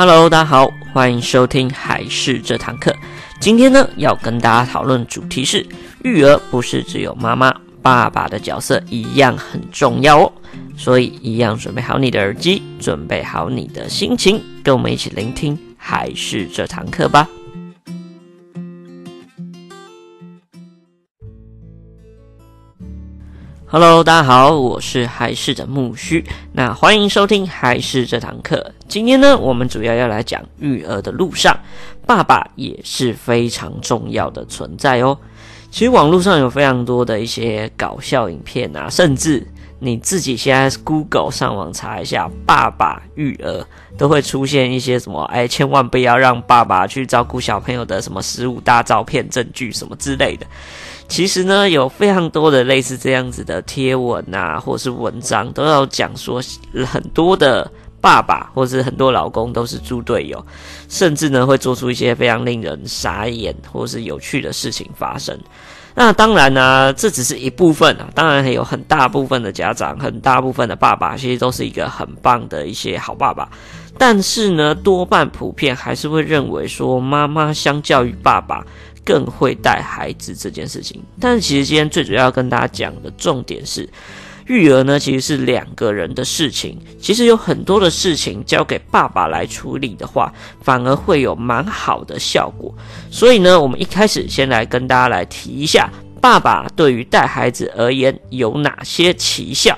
Hello，大家好，欢迎收听还是这堂课。今天呢，要跟大家讨论主题是育儿不是只有妈妈、爸爸的角色一样很重要哦。所以，一样准备好你的耳机，准备好你的心情，跟我们一起聆听还是这堂课吧。Hello，大家好，我是还是的木须，那欢迎收听还是这堂课。今天呢，我们主要要来讲育儿的路上，爸爸也是非常重要的存在哦。其实网络上有非常多的一些搞笑影片啊，甚至你自己现在 Google 上网查一下“爸爸育儿”，都会出现一些什么哎，千万不要让爸爸去照顾小朋友的什么十五大照片证据什么之类的。其实呢，有非常多的类似这样子的贴文啊，或是文章，都要讲说很多的爸爸或是很多老公都是猪队友，甚至呢会做出一些非常令人傻眼或是有趣的事情发生。那当然呢、啊，这只是一部分啊，当然还有很大部分的家长，很大部分的爸爸，其实都是一个很棒的一些好爸爸。但是呢，多半普遍还是会认为说，妈妈相较于爸爸。更会带孩子这件事情，但是其实今天最主要跟大家讲的重点是，育儿呢其实是两个人的事情。其实有很多的事情交给爸爸来处理的话，反而会有蛮好的效果。所以呢，我们一开始先来跟大家来提一下，爸爸对于带孩子而言有哪些奇效。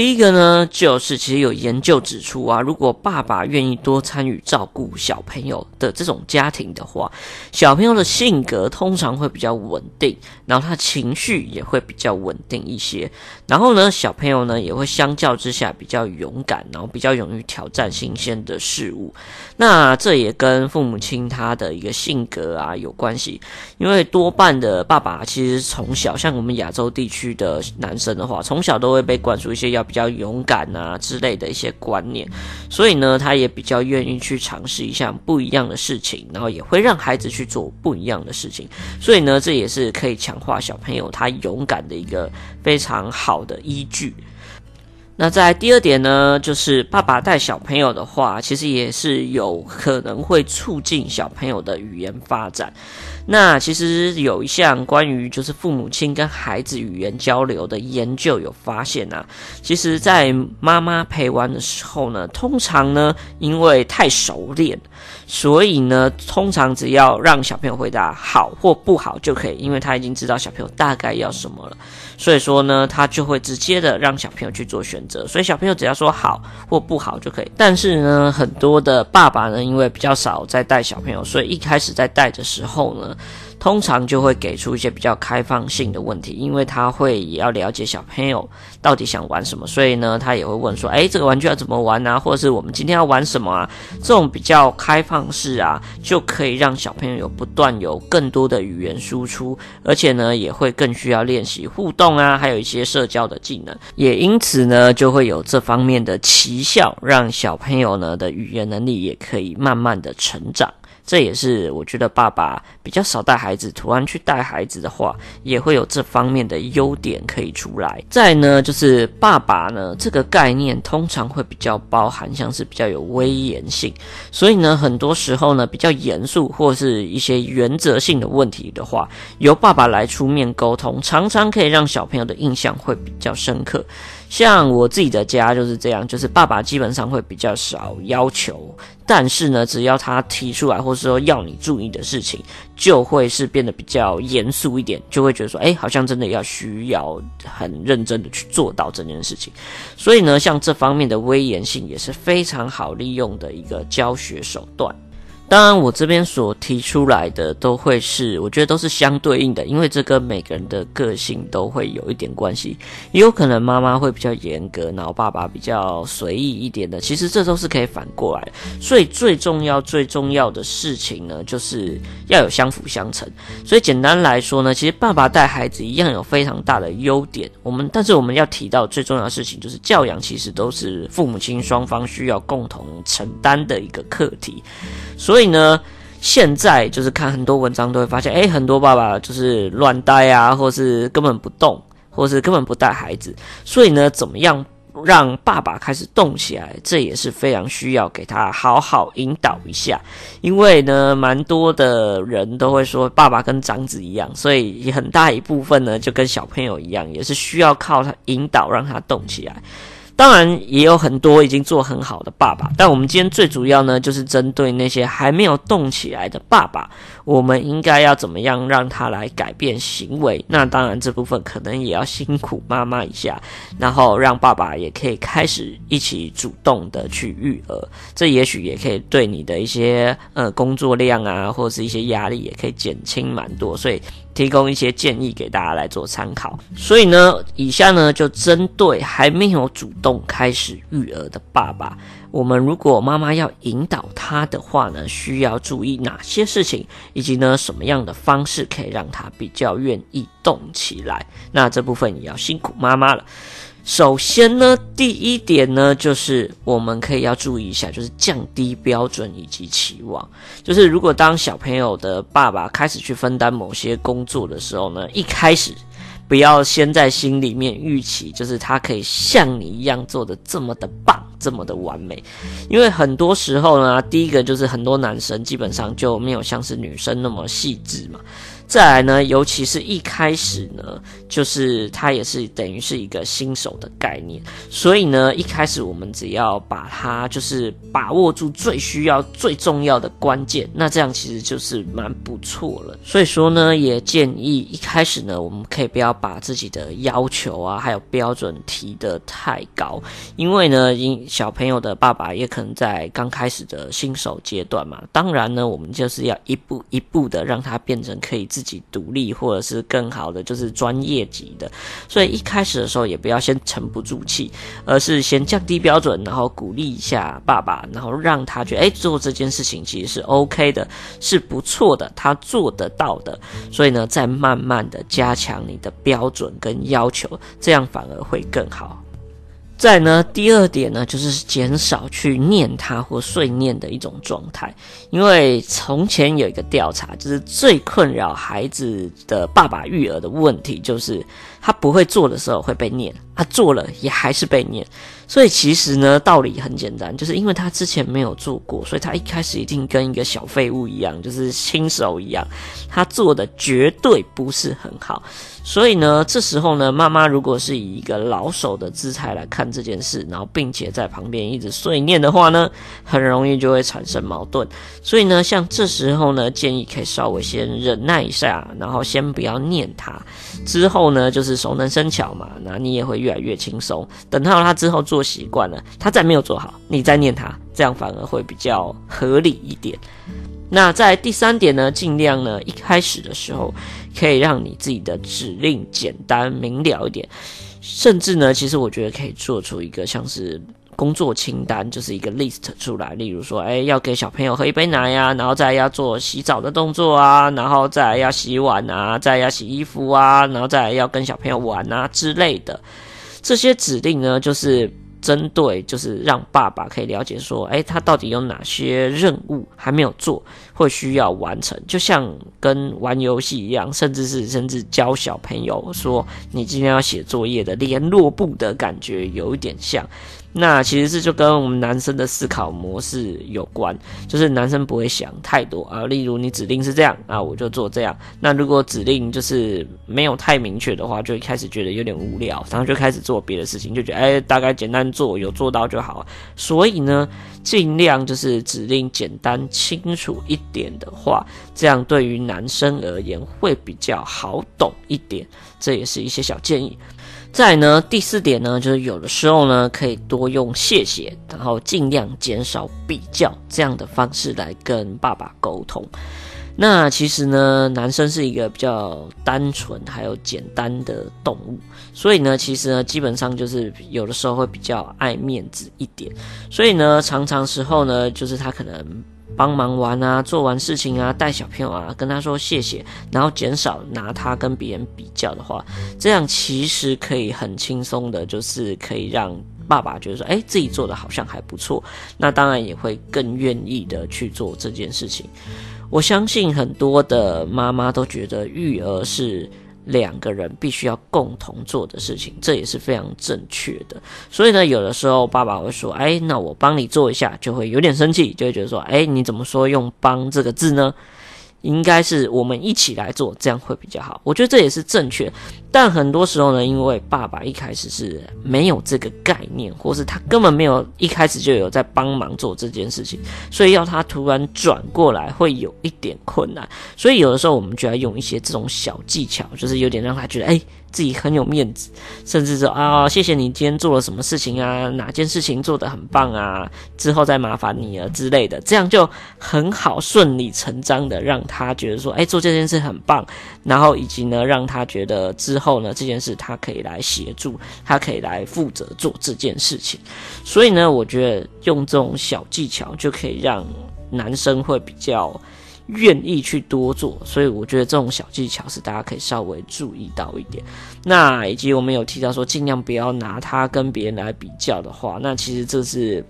第一个呢，就是其实有研究指出啊，如果爸爸愿意多参与照顾小朋友的这种家庭的话，小朋友的性格通常会比较稳定，然后他情绪也会比较稳定一些。然后呢，小朋友呢也会相较之下比较勇敢，然后比较勇于挑战新鲜的事物。那这也跟父母亲他的一个性格啊有关系，因为多半的爸爸其实从小，像我们亚洲地区的男生的话，从小都会被灌输一些要。比较勇敢啊之类的一些观念，所以呢，他也比较愿意去尝试一项不一样的事情，然后也会让孩子去做不一样的事情，所以呢，这也是可以强化小朋友他勇敢的一个非常好的依据。那在第二点呢，就是爸爸带小朋友的话，其实也是有可能会促进小朋友的语言发展。那其实有一项关于就是父母亲跟孩子语言交流的研究有发现啊，其实，在妈妈陪玩的时候呢，通常呢，因为太熟练，所以呢，通常只要让小朋友回答好或不好就可以，因为他已经知道小朋友大概要什么了，所以说呢，他就会直接的让小朋友去做选择，所以小朋友只要说好或不好就可以。但是呢，很多的爸爸呢，因为比较少在带小朋友，所以一开始在带的时候呢。通常就会给出一些比较开放性的问题，因为他会也要了解小朋友到底想玩什么，所以呢，他也会问说：“诶，这个玩具要怎么玩啊？或者是我们今天要玩什么啊？”这种比较开放式啊，就可以让小朋友有不断有更多的语言输出，而且呢，也会更需要练习互动啊，还有一些社交的技能，也因此呢，就会有这方面的奇效，让小朋友呢的语言能力也可以慢慢的成长。这也是我觉得爸爸比较少带孩子，突然去带孩子的话，也会有这方面的优点可以出来。再呢，就是爸爸呢这个概念通常会比较包含像是比较有威严性，所以呢，很多时候呢比较严肃或是一些原则性的问题的话，由爸爸来出面沟通，常常可以让小朋友的印象会比较深刻。像我自己的家就是这样，就是爸爸基本上会比较少要求，但是呢，只要他提出来或是说要你注意的事情，就会是变得比较严肃一点，就会觉得说，哎，好像真的要需要很认真的去做到这件事情。所以呢，像这方面的威严性也是非常好利用的一个教学手段。当然，我这边所提出来的都会是，我觉得都是相对应的，因为这跟每个人的个性都会有一点关系。也有可能妈妈会比较严格，然后爸爸比较随意一点的。其实这都是可以反过来。所以最重要、最重要的事情呢，就是要有相辅相成。所以简单来说呢，其实爸爸带孩子一样有非常大的优点。我们但是我们要提到最重要的事情，就是教养其实都是父母亲双方需要共同承担的一个课题。所以所以呢，现在就是看很多文章都会发现，诶，很多爸爸就是乱带啊，或是根本不动，或是根本不带孩子。所以呢，怎么样让爸爸开始动起来，这也是非常需要给他好好引导一下。因为呢，蛮多的人都会说爸爸跟长子一样，所以很大一部分呢就跟小朋友一样，也是需要靠他引导让他动起来。当然也有很多已经做很好的爸爸，但我们今天最主要呢，就是针对那些还没有动起来的爸爸，我们应该要怎么样让他来改变行为？那当然这部分可能也要辛苦妈妈一下，然后让爸爸也可以开始一起主动的去育儿，这也许也可以对你的一些呃工作量啊，或者是一些压力也可以减轻蛮多，所以。提供一些建议给大家来做参考。所以呢，以下呢就针对还没有主动开始育儿的爸爸，我们如果妈妈要引导他的话呢，需要注意哪些事情，以及呢什么样的方式可以让他比较愿意动起来。那这部分也要辛苦妈妈了。首先呢，第一点呢，就是我们可以要注意一下，就是降低标准以及期望。就是如果当小朋友的爸爸开始去分担某些工作的时候呢，一开始不要先在心里面预期，就是他可以像你一样做的这么的棒，这么的完美。因为很多时候呢，第一个就是很多男生基本上就没有像是女生那么细致嘛。再来呢，尤其是一开始呢，就是它也是等于是一个新手的概念，所以呢，一开始我们只要把它就是把握住最需要、最重要的关键，那这样其实就是蛮不错了。所以说呢，也建议一开始呢，我们可以不要把自己的要求啊，还有标准提得太高，因为呢，因小朋友的爸爸也可能在刚开始的新手阶段嘛。当然呢，我们就是要一步一步的让他变成可以自。自己独立，或者是更好的，就是专业级的。所以一开始的时候，也不要先沉不住气，而是先降低标准，然后鼓励一下爸爸，然后让他觉得，哎，做这件事情其实是 OK 的，是不错的，他做得到的。所以呢，再慢慢的加强你的标准跟要求，这样反而会更好。再呢，第二点呢，就是减少去念他或碎念的一种状态。因为从前有一个调查，就是最困扰孩子的爸爸育儿的问题，就是他不会做的时候会被念，他做了也还是被念。所以其实呢，道理很简单，就是因为他之前没有做过，所以他一开始一定跟一个小废物一样，就是新手一样，他做的绝对不是很好。所以呢，这时候呢，妈妈如果是以一个老手的姿态来看这件事，然后并且在旁边一直碎念的话呢，很容易就会产生矛盾。所以呢，像这时候呢，建议可以稍微先忍耐一下，然后先不要念他。之后呢，就是熟能生巧嘛，那你也会越来越轻松。等到他之后做习惯了，他再没有做好，你再念他，这样反而会比较合理一点。那在第三点呢，尽量呢一开始的时候，可以让你自己的指令简单明了一点，甚至呢，其实我觉得可以做出一个像是。工作清单就是一个 list 出来，例如说，哎，要给小朋友喝一杯奶呀，然后再要做洗澡的动作啊，然后再要洗碗啊，再要洗衣服啊，然后再要跟小朋友玩啊之类的，这些指令呢，就是。针对就是让爸爸可以了解说，哎，他到底有哪些任务还没有做，会需要完成，就像跟玩游戏一样，甚至是甚至教小朋友说，你今天要写作业的联络簿的感觉有一点像。那其实是就跟我们男生的思考模式有关，就是男生不会想太多啊。例如你指令是这样啊，我就做这样。那如果指令就是没有太明确的话，就一开始觉得有点无聊，然后就开始做别的事情，就觉得哎，大概简单做，有做到就好。所以呢，尽量就是指令简单清楚一点的话，这样对于男生而言会比较好懂一点。这也是一些小建议。再呢，第四点呢，就是有的时候呢，可以多用谢谢，然后尽量减少比较这样的方式来跟爸爸沟通。那其实呢，男生是一个比较单纯还有简单的动物，所以呢，其实呢，基本上就是有的时候会比较爱面子一点，所以呢，常常时候呢，就是他可能。帮忙完啊，做完事情啊，带小朋友啊，跟他说谢谢，然后减少拿他跟别人比较的话，这样其实可以很轻松的，就是可以让爸爸觉得说，哎，自己做的好像还不错，那当然也会更愿意的去做这件事情。我相信很多的妈妈都觉得育儿是。两个人必须要共同做的事情，这也是非常正确的。所以呢，有的时候爸爸会说：“哎，那我帮你做一下。”就会有点生气，就会觉得说：“哎，你怎么说用‘帮’这个字呢？”应该是我们一起来做，这样会比较好。我觉得这也是正确，但很多时候呢，因为爸爸一开始是没有这个概念，或是他根本没有一开始就有在帮忙做这件事情，所以要他突然转过来会有一点困难。所以有的时候我们就要用一些这种小技巧，就是有点让他觉得，哎。自己很有面子，甚至说啊，谢谢你今天做了什么事情啊，哪件事情做得很棒啊，之后再麻烦你了之类的，这样就很好，顺理成章的让他觉得说，哎，做这件事很棒，然后以及呢，让他觉得之后呢，这件事他可以来协助，他可以来负责做这件事情。所以呢，我觉得用这种小技巧就可以让男生会比较。愿意去多做，所以我觉得这种小技巧是大家可以稍微注意到一点。那以及我们有提到说，尽量不要拿他跟别人来比较的话，那其实这是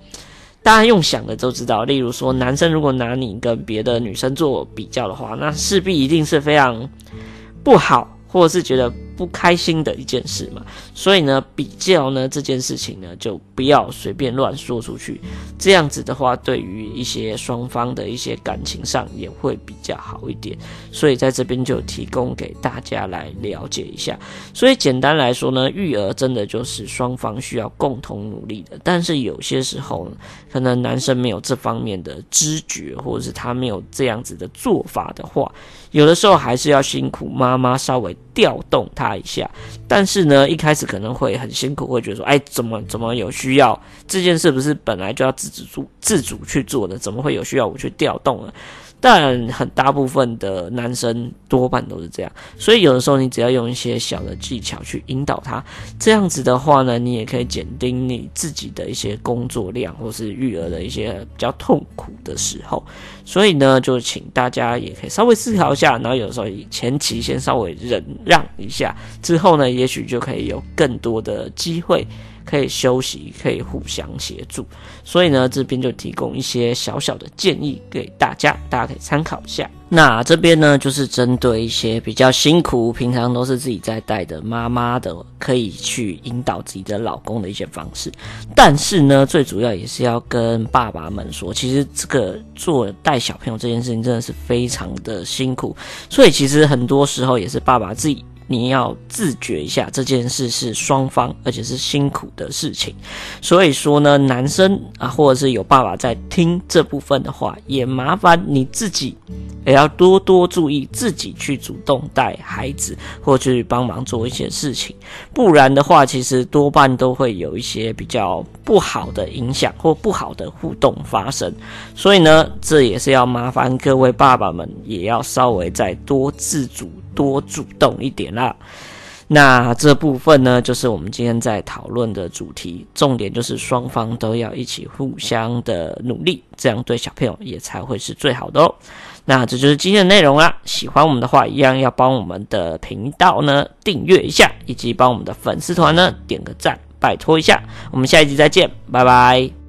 大家用想的都知道。例如说，男生如果拿你跟别的女生做比较的话，那势必一定是非常不好，或者是觉得。不开心的一件事嘛，所以呢，比较呢这件事情呢，就不要随便乱说出去。这样子的话，对于一些双方的一些感情上也会比较好一点。所以在这边就提供给大家来了解一下。所以简单来说呢，育儿真的就是双方需要共同努力的。但是有些时候，可能男生没有这方面的知觉，或者是他没有这样子的做法的话，有的时候还是要辛苦妈妈稍微调动他。一下，但是呢，一开始可能会很辛苦，会觉得说，哎，怎么怎么有需要？这件事不是本来就要自主自主去做的，怎么会有需要我去调动呢？但很大部分的男生多半都是这样，所以有的时候你只要用一些小的技巧去引导他，这样子的话呢，你也可以减低你自己的一些工作量，或是育儿的一些比较痛苦的时候。所以呢，就请大家也可以稍微思考一下，然后有的时候前期先稍微忍让一下，之后呢，也许就可以有更多的机会。可以休息，可以互相协助，所以呢，这边就提供一些小小的建议给大家，大家可以参考一下。那这边呢，就是针对一些比较辛苦，平常都是自己在带的妈妈的，可以去引导自己的老公的一些方式。但是呢，最主要也是要跟爸爸们说，其实这个做带小朋友这件事情真的是非常的辛苦，所以其实很多时候也是爸爸自己。你要自觉一下，这件事是双方，而且是辛苦的事情。所以说呢，男生啊，或者是有爸爸在听这部分的话，也麻烦你自己也要多多注意，自己去主动带孩子，或去帮忙做一些事情。不然的话，其实多半都会有一些比较不好的影响或不好的互动发生。所以呢，这也是要麻烦各位爸爸们，也要稍微再多自主。多主动一点啦。那这部分呢，就是我们今天在讨论的主题，重点就是双方都要一起互相的努力，这样对小朋友也才会是最好的哦。那这就是今天的内容啦。喜欢我们的话，一样要帮我们的频道呢订阅一下，以及帮我们的粉丝团呢点个赞，拜托一下。我们下一集再见，拜拜。